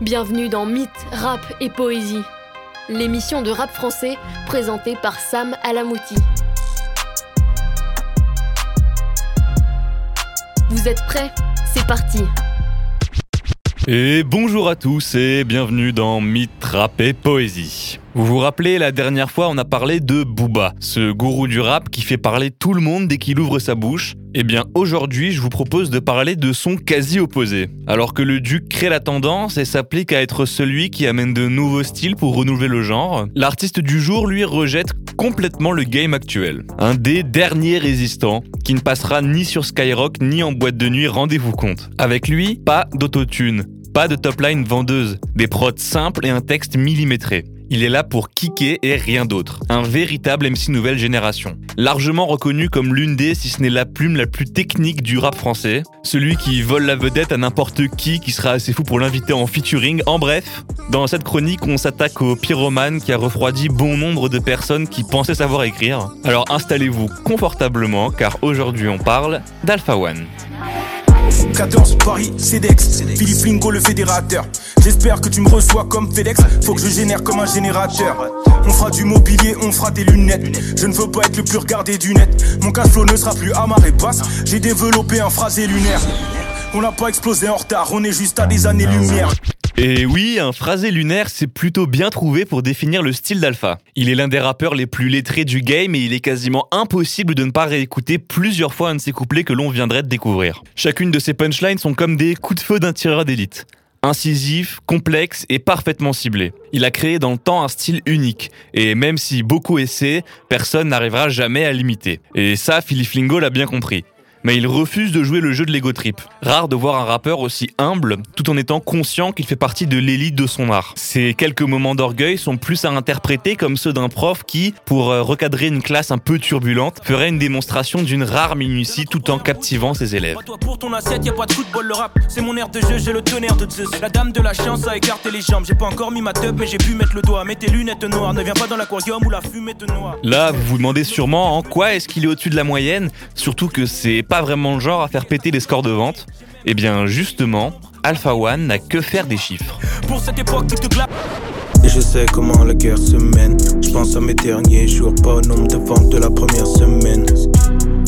Bienvenue dans Mythe, Rap et Poésie, l'émission de rap français présentée par Sam Alamouti. Vous êtes prêts? C'est parti Et bonjour à tous et bienvenue dans Mythe, Rap et Poésie. Vous vous rappelez, la dernière fois, on a parlé de Booba, ce gourou du rap qui fait parler tout le monde dès qu'il ouvre sa bouche. Eh bien, aujourd'hui, je vous propose de parler de son quasi-opposé. Alors que le duc crée la tendance et s'applique à être celui qui amène de nouveaux styles pour renouveler le genre, l'artiste du jour, lui, rejette complètement le game actuel. Un des derniers résistants qui ne passera ni sur Skyrock ni en boîte de nuit, rendez-vous compte. Avec lui, pas d'autotune, pas de top line vendeuse, des prods simples et un texte millimétré. Il est là pour kicker et rien d'autre. Un véritable MC nouvelle génération. Largement reconnu comme l'une des, si ce n'est la plume la plus technique du rap français. Celui qui vole la vedette à n'importe qui qui sera assez fou pour l'inviter en featuring. En bref, dans cette chronique, on s'attaque au pyromane qui a refroidi bon nombre de personnes qui pensaient savoir écrire. Alors installez-vous confortablement car aujourd'hui on parle d'Alpha One. 14 Paris, CEDEX, Philippe Lingo le fédérateur. J'espère que tu me reçois comme FedEx, faut que je génère comme un générateur. On fera du mobilier, on fera des lunettes. Je ne veux pas être le plus regardé du net. Mon cash flow ne sera plus à marée basse. J'ai développé un phrasé lunaire. On n'a pas explosé en retard, on est juste à des années-lumière. Et oui, un phrasé lunaire, c'est plutôt bien trouvé pour définir le style d'Alpha. Il est l'un des rappeurs les plus lettrés du game et il est quasiment impossible de ne pas réécouter plusieurs fois un de ses couplets que l'on viendrait de découvrir. Chacune de ses punchlines sont comme des coups de feu d'un tireur d'élite. Incisif, complexe et parfaitement ciblé. Il a créé dans le temps un style unique, et même si beaucoup essaient, personne n'arrivera jamais à l'imiter. Et ça, Philippe Lingo l'a bien compris mais il refuse de jouer le jeu de l'ego trip. Rare de voir un rappeur aussi humble, tout en étant conscient qu'il fait partie de l'élite de son art. Ces quelques moments d'orgueil sont plus à interpréter comme ceux d'un prof qui, pour euh, recadrer une classe un peu turbulente, ferait une démonstration d'une rare minutie tout en captivant ses élèves. Pour ton assiette, y a pas de football, le rap, c'est mon air de jeu, j'ai le tonnerre de Zeus. La dame de la chance a écarté les jambes, j'ai pas encore mis ma teub, mais j'ai pu mettre le doigt. Mets tes lunettes noires, ne viens pas dans l'aquarium où la fumée te noie. Là, vous vous demandez sûrement en quoi est-ce qu'il est au-dessus de la moyenne, surtout que c'est pas vraiment le genre à faire péter les scores de vente Eh bien justement, Alpha One n'a que faire des chiffres. Pour cette époque, et je sais comment la guerre se mène. Je pense à mes derniers jours, pas au nombre de ventes de la première semaine.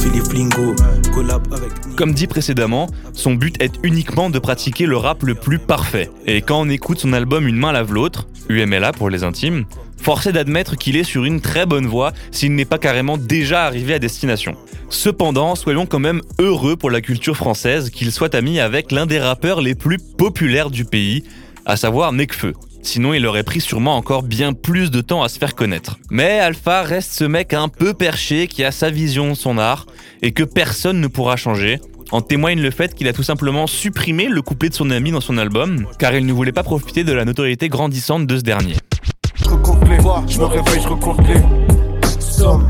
Philippe Lingo, collab avec. Comme dit précédemment, son but est uniquement de pratiquer le rap le plus parfait. Et quand on écoute son album Une main lave l'autre, UMLA pour les intimes, forcé d'admettre qu'il est sur une très bonne voie s'il n'est pas carrément déjà arrivé à destination. Cependant, soyons quand même heureux pour la culture française qu'il soit ami avec l'un des rappeurs les plus populaires du pays, à savoir Nekfeu. Sinon, il aurait pris sûrement encore bien plus de temps à se faire connaître. Mais Alpha reste ce mec un peu perché qui a sa vision son art et que personne ne pourra changer. En témoigne le fait qu'il a tout simplement supprimé le couplet de son ami dans son album, car il ne voulait pas profiter de la notoriété grandissante de ce dernier. Je me réveille, je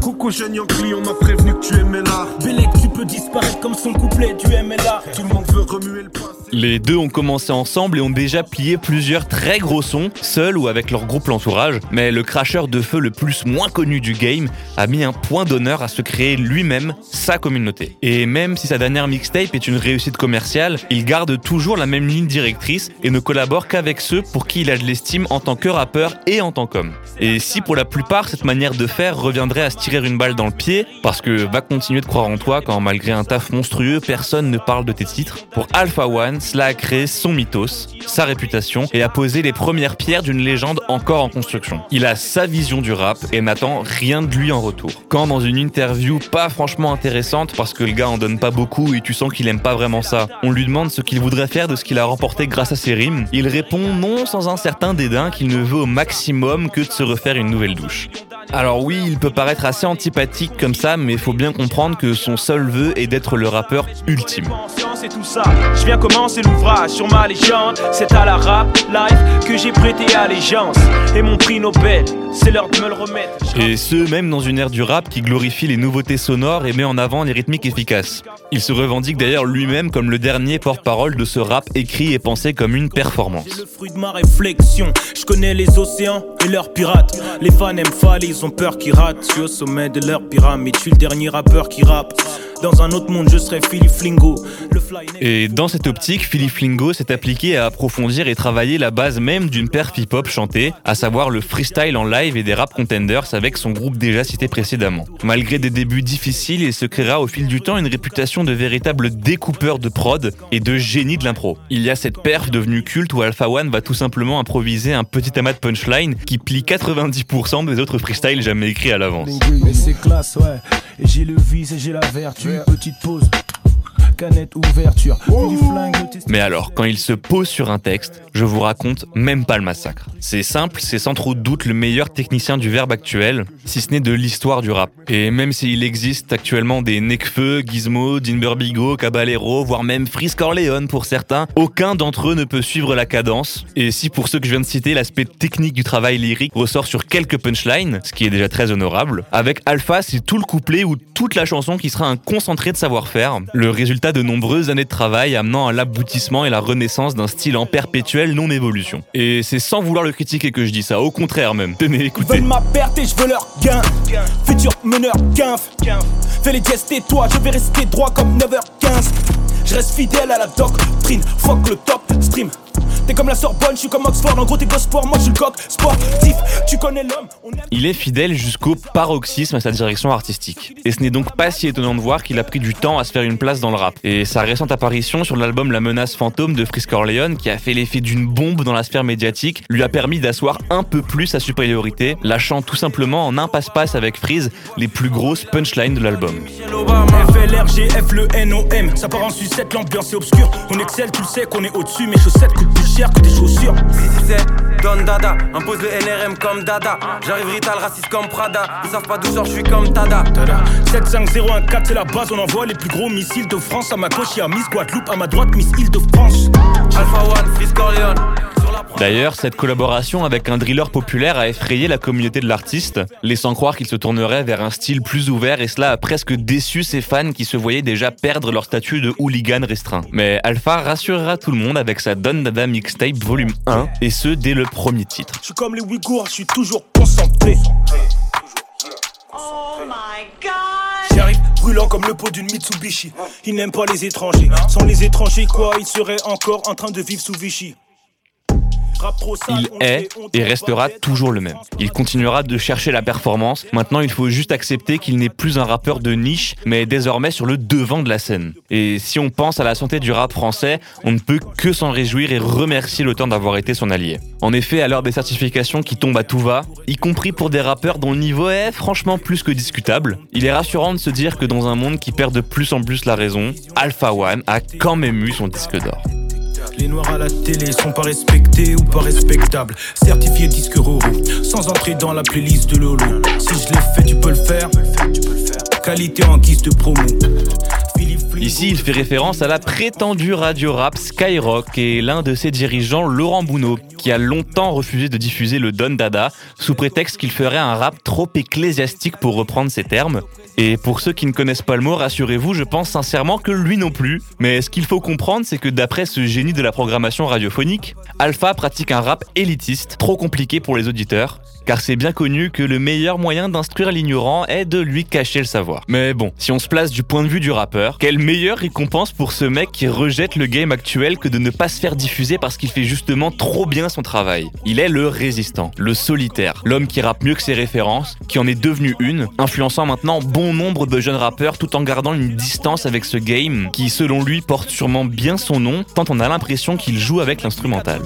Coucou jeune Yankee, on m'a prévenu que tu aimais l'art. Bélec, tu peux disparaître comme son couplet du MLA. Tout le monde veut remuer le passé. Les deux ont commencé ensemble et ont déjà plié plusieurs très gros sons, seuls ou avec leur groupe L'Entourage, mais le cracheur de feu le plus moins connu du game a mis un point d'honneur à se créer lui-même sa communauté. Et même si sa dernière mixtape est une réussite commerciale, il garde toujours la même ligne directrice et ne collabore qu'avec ceux pour qui il a de l'estime en tant que rappeur et en tant qu'homme. Et si pour la plupart cette manière de faire reviendrait à se tirer une balle dans le pied, parce que va continuer de croire en toi quand malgré un taf monstrueux, personne ne parle de tes titres, pour Alpha One, cela a créé son mythos, sa réputation et a posé les premières pierres d'une légende encore en construction. Il a sa vision du rap et n'attend rien de lui en retour. Quand dans une interview pas franchement intéressante parce que le gars en donne pas beaucoup et tu sens qu'il aime pas vraiment ça, on lui demande ce qu'il voudrait faire de ce qu'il a remporté grâce à ses rimes, il répond non sans un certain dédain qu'il ne veut au maximum que de se refaire une nouvelle douche. Alors oui, il peut paraître assez antipathique comme ça, mais faut bien comprendre que son seul vœu est d'être le rappeur ultime. Je viens commencer l'ouvrage sur ma légende. C'est à la rap life que j'ai prêté allégeance. Et mon prix Nobel, c'est l'heure de me le remettre. Et ce, même dans une ère du rap qui glorifie les nouveautés sonores et met en avant les rythmiques efficaces. Il se revendique d'ailleurs lui-même comme le dernier porte-parole de ce rap écrit et pensé comme une performance. le fruit de ma réflexion. Je connais les océans et leurs pirates. Les fans aiment fall, ils ont peur qu'ils ratent. Au sommet de leur pyramide, je suis le dernier rappeur qui rappe. Dans un autre monde, je serais Philippe Flingo. Et dans cette optique, Philippe Flingo s'est appliqué à approfondir et travailler la base même d'une paire hip-hop chantée, à savoir le freestyle en live et des rap contenders avec son groupe déjà cité précédemment. Malgré des débuts difficiles, il se créera au fil du temps une réputation de véritable découpeur de prod et de génie de l'impro. Il y a cette perf devenue culte où Alpha One va tout simplement improviser un petit amas de punchline qui plie 90% des autres freestyles jamais écrits à l'avance. Et j'ai le vice et j'ai la vertu. Petite pause ouverture. Mais alors, quand il se pose sur un texte, je vous raconte même pas le massacre. C'est simple, c'est sans trop de doute le meilleur technicien du verbe actuel, si ce n'est de l'histoire du rap. Et même s'il existe actuellement des Nekfeu, Gizmo, Dinber Bigo, Caballero, voire même Frisk Corleone pour certains, aucun d'entre eux ne peut suivre la cadence. Et si pour ceux que je viens de citer, l'aspect technique du travail lyrique ressort sur quelques punchlines, ce qui est déjà très honorable, avec Alpha, c'est tout le couplet ou toute la chanson qui sera un concentré de savoir-faire. Le résultat de nombreuses années de travail amenant à l'aboutissement et la renaissance d'un style en perpétuelle non-évolution. Et c'est sans vouloir le critiquer que je dis ça, au contraire même. Tenez, écoutez. Ils ma perte et je veux leur gain. Futur meneur, quinf. Fais les gestes et toi, je vais rester droit comme 9h15. Je reste fidèle à la doctrine, fuck le top stream. T'es comme la Sorbonne, je suis comme Oxford, en gros t'es sport, moi je suis le coq sportif, tu connais l'homme. Il est fidèle jusqu'au paroxysme à sa direction artistique. Et ce n'est donc pas si étonnant de voir qu'il a pris du temps à se faire une place dans le rap. Et sa récente apparition sur l'album La menace fantôme de Frisk Orleans, qui a fait l'effet d'une bombe dans la sphère médiatique, lui a permis d'asseoir un peu plus sa supériorité, lâchant tout simplement en un passe-passe avec Freeze les plus grosses punchlines de l'album. FLRGF, le NOM, ça part en sucette, l'ambiance est obscure. On excelle, tu le sais qu'on est au-dessus, mes chaussettes plus cher que des chaussures. Don Dada, impose le NRM comme Dada. J'arrive Rital, raciste comme Prada. Ils savent pas d'où sort, je suis comme Tada. 75014, c'est la base, on envoie les plus gros missiles de France. À ma gauche, y'a Miss Guadeloupe, à ma droite, Miss Île-de-France. Alpha One, Fils Corleone. D'ailleurs, cette collaboration avec un driller populaire a effrayé la communauté de l'artiste, laissant croire qu'il se tournerait vers un style plus ouvert et cela a presque déçu ses fans qui se voyaient déjà perdre leur statut de hooligan restreint. Mais Alpha rassurera tout le monde avec sa Don Dada Mixtape volume 1, et ce dès le premier titre. Je suis comme les Ouïghours, je suis toujours concentré. Oh my god J'arrive brûlant comme le pot d'une Mitsubishi. Ils n'aiment pas les étrangers. Sans les étrangers, quoi, ils seraient encore en train de vivre sous Vichy. Il est et restera toujours le même. Il continuera de chercher la performance. Maintenant, il faut juste accepter qu'il n'est plus un rappeur de niche, mais désormais sur le devant de la scène. Et si on pense à la santé du rap français, on ne peut que s'en réjouir et remercier le temps d'avoir été son allié. En effet, à l'heure des certifications qui tombent à tout va, y compris pour des rappeurs dont le niveau est franchement plus que discutable, il est rassurant de se dire que dans un monde qui perd de plus en plus la raison, Alpha One a quand même eu son disque d'or. Les noirs à la télé sont pas respectés ou pas respectables. Certifié disque Roro, sans entrer dans la playlist de Lolo. Si je l'ai fait, tu peux le faire. Qualité en guise de promo. Ici, il fait référence à la prétendue radio rap Skyrock et l'un de ses dirigeants, Laurent Bounot, qui a longtemps refusé de diffuser le Don Dada sous prétexte qu'il ferait un rap trop ecclésiastique pour reprendre ses termes. Et pour ceux qui ne connaissent pas le mot, rassurez-vous, je pense sincèrement que lui non plus. Mais ce qu'il faut comprendre, c'est que d'après ce génie de la programmation radiophonique, Alpha pratique un rap élitiste, trop compliqué pour les auditeurs, car c'est bien connu que le meilleur moyen d'instruire l'ignorant est de lui cacher le savoir. Mais bon, si on se place du point de vue du rappeur, quelle meilleure récompense pour ce mec qui rejette le game actuel que de ne pas se faire diffuser parce qu'il fait justement trop bien son travail? Il est le résistant, le solitaire, l'homme qui rappe mieux que ses références, qui en est devenu une, influençant maintenant bon nombre de jeunes rappeurs tout en gardant une distance avec ce game qui selon lui porte sûrement bien son nom tant on a l'impression qu'il joue avec l'instrumental.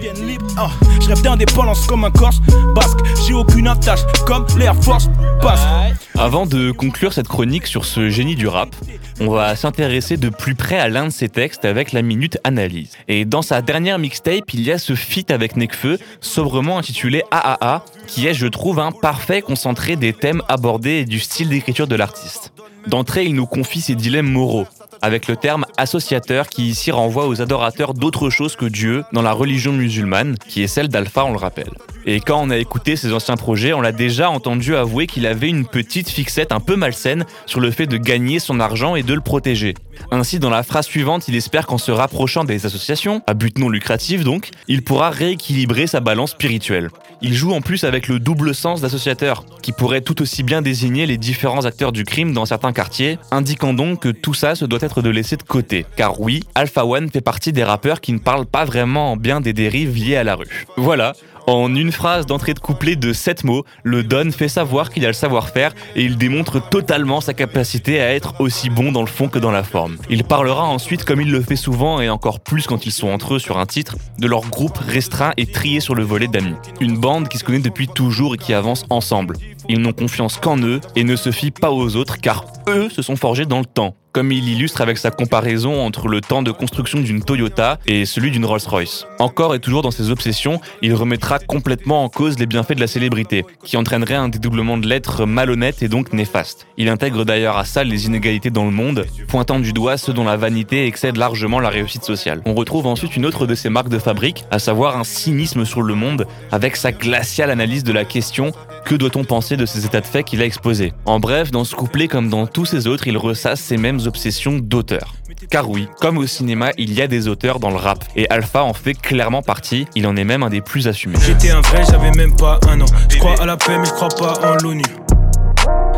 Avant de conclure cette chronique sur ce génie du rap, on va s'intéresser de plus près à l'un de ses textes avec la minute analyse. Et dans sa dernière mixtape, il y a ce feat avec Nekfeu, sobrement intitulé AAA, qui est, je trouve, un parfait concentré des thèmes abordés et du style d'écriture de l'artiste. D'entrée, il nous confie ses dilemmes moraux, avec le terme associateur qui ici renvoie aux adorateurs d'autre chose que Dieu dans la religion musulmane, qui est celle d'Alpha, on le rappelle. Et quand on a écouté ses anciens projets, on l'a déjà entendu avouer qu'il avait une petite fixette un peu malsaine sur le fait de gagner son argent et de le protéger. Ainsi, dans la phrase suivante, il espère qu'en se rapprochant des associations, à but non lucratif donc, il pourra rééquilibrer sa balance spirituelle. Il joue en plus avec le double sens d'associateur, qui pourrait tout aussi bien désigner les différents acteurs du crime dans certains quartiers, indiquant donc que tout ça se doit être de laisser de côté. Car oui, Alpha One fait partie des rappeurs qui ne parlent pas vraiment bien des dérives liées à la rue. Voilà, en une phrase d'entrée de couplet de 7 mots, le Don fait savoir qu'il a le savoir-faire et il démontre totalement sa capacité à être aussi bon dans le fond que dans la forme. Il parlera ensuite, comme il le fait souvent et encore plus quand ils sont entre eux sur un titre, de leur groupe restreint et trié sur le volet d'amis. Une bande qui se connaît depuis toujours et qui avance ensemble. Ils n'ont confiance qu'en eux et ne se fient pas aux autres car eux se sont forgés dans le temps comme il illustre avec sa comparaison entre le temps de construction d'une Toyota et celui d'une Rolls-Royce. Encore et toujours dans ses obsessions, il remettra complètement en cause les bienfaits de la célébrité, qui entraînerait un dédoublement de lettres malhonnête et donc néfaste. Il intègre d'ailleurs à ça les inégalités dans le monde, pointant du doigt ceux dont la vanité excède largement la réussite sociale. On retrouve ensuite une autre de ses marques de fabrique, à savoir un cynisme sur le monde, avec sa glaciale analyse de la question que doit-on penser de ces états de fait qu'il a exposés En bref, dans ce couplet comme dans tous ses autres, il ressasse ses mêmes obsessions d'auteur. Car oui, comme au cinéma, il y a des auteurs dans le rap, et Alpha en fait clairement partie, il en est même un des plus assumés. J'étais un vrai, j'avais même pas un an. Je crois à la paix, mais je crois pas en l'ONU.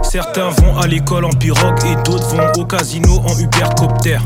Certains vont à l'école en pirogue et d'autres vont au casino en Ubercopter.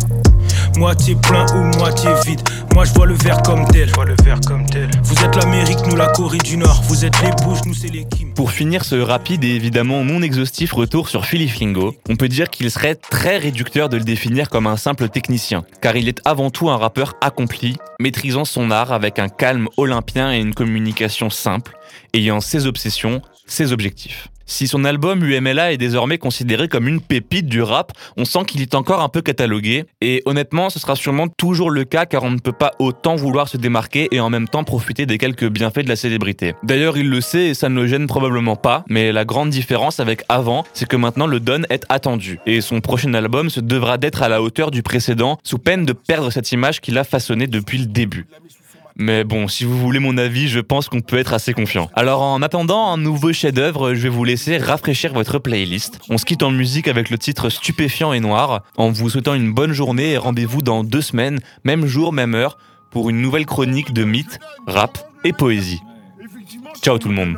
Moitié plein ou moitié vide. Moi je vois le verre comme tel. Je vois le verre comme tel. Vous êtes l'Amérique, nous la Corée du Nord. Vous êtes les bouches, nous c'est les Kim. Pour finir ce rapide et évidemment non exhaustif retour sur Philip Flingo, on peut dire qu'il serait très réducteur de le définir comme un simple technicien, car il est avant tout un rappeur accompli, maîtrisant son art avec un calme olympien et une communication simple, ayant ses obsessions, ses objectifs. Si son album UMLA est désormais considéré comme une pépite du rap, on sent qu'il est encore un peu catalogué. Et honnêtement, ce sera sûrement toujours le cas car on ne peut pas autant vouloir se démarquer et en même temps profiter des quelques bienfaits de la célébrité. D'ailleurs, il le sait et ça ne le gêne probablement pas, mais la grande différence avec avant, c'est que maintenant le Don est attendu. Et son prochain album se devra d'être à la hauteur du précédent, sous peine de perdre cette image qu'il a façonnée depuis le début. Mais bon, si vous voulez mon avis, je pense qu'on peut être assez confiant. Alors en attendant un nouveau chef-d'œuvre, je vais vous laisser rafraîchir votre playlist. On se quitte en musique avec le titre Stupéfiant et Noir, en vous souhaitant une bonne journée et rendez-vous dans deux semaines, même jour, même heure, pour une nouvelle chronique de mythes, rap et poésie. Ciao tout le monde.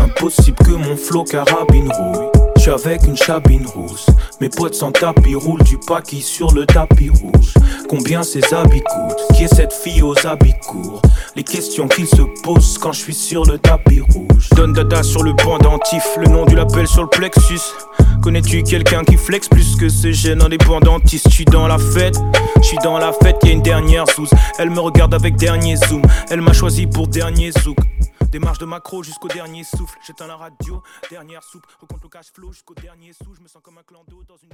Impossible que mon flow carabine rouille. Avec une chabine rousse. Mes potes sans tapis roulent du paquis sur le tapis rouge. Combien ces habits coûtent? Qui est cette fille aux habits courts? Les questions qu'ils se posent quand je suis sur le tapis rouge. Donne dada sur le pendentif, le nom du label sur le plexus. Connais-tu quelqu'un qui flex plus que ce jeune indépendantiste Je suis dans la fête, je suis dans la fête, y a une dernière sous. Elle me regarde avec dernier zoom, elle m'a choisi pour dernier zouk. Démarche de macro jusqu'au dernier souffle. J'éteins la radio, dernière soupe. Recompte le cash flow jusqu'au dernier sou. Je me sens comme un clan d'eau dans une.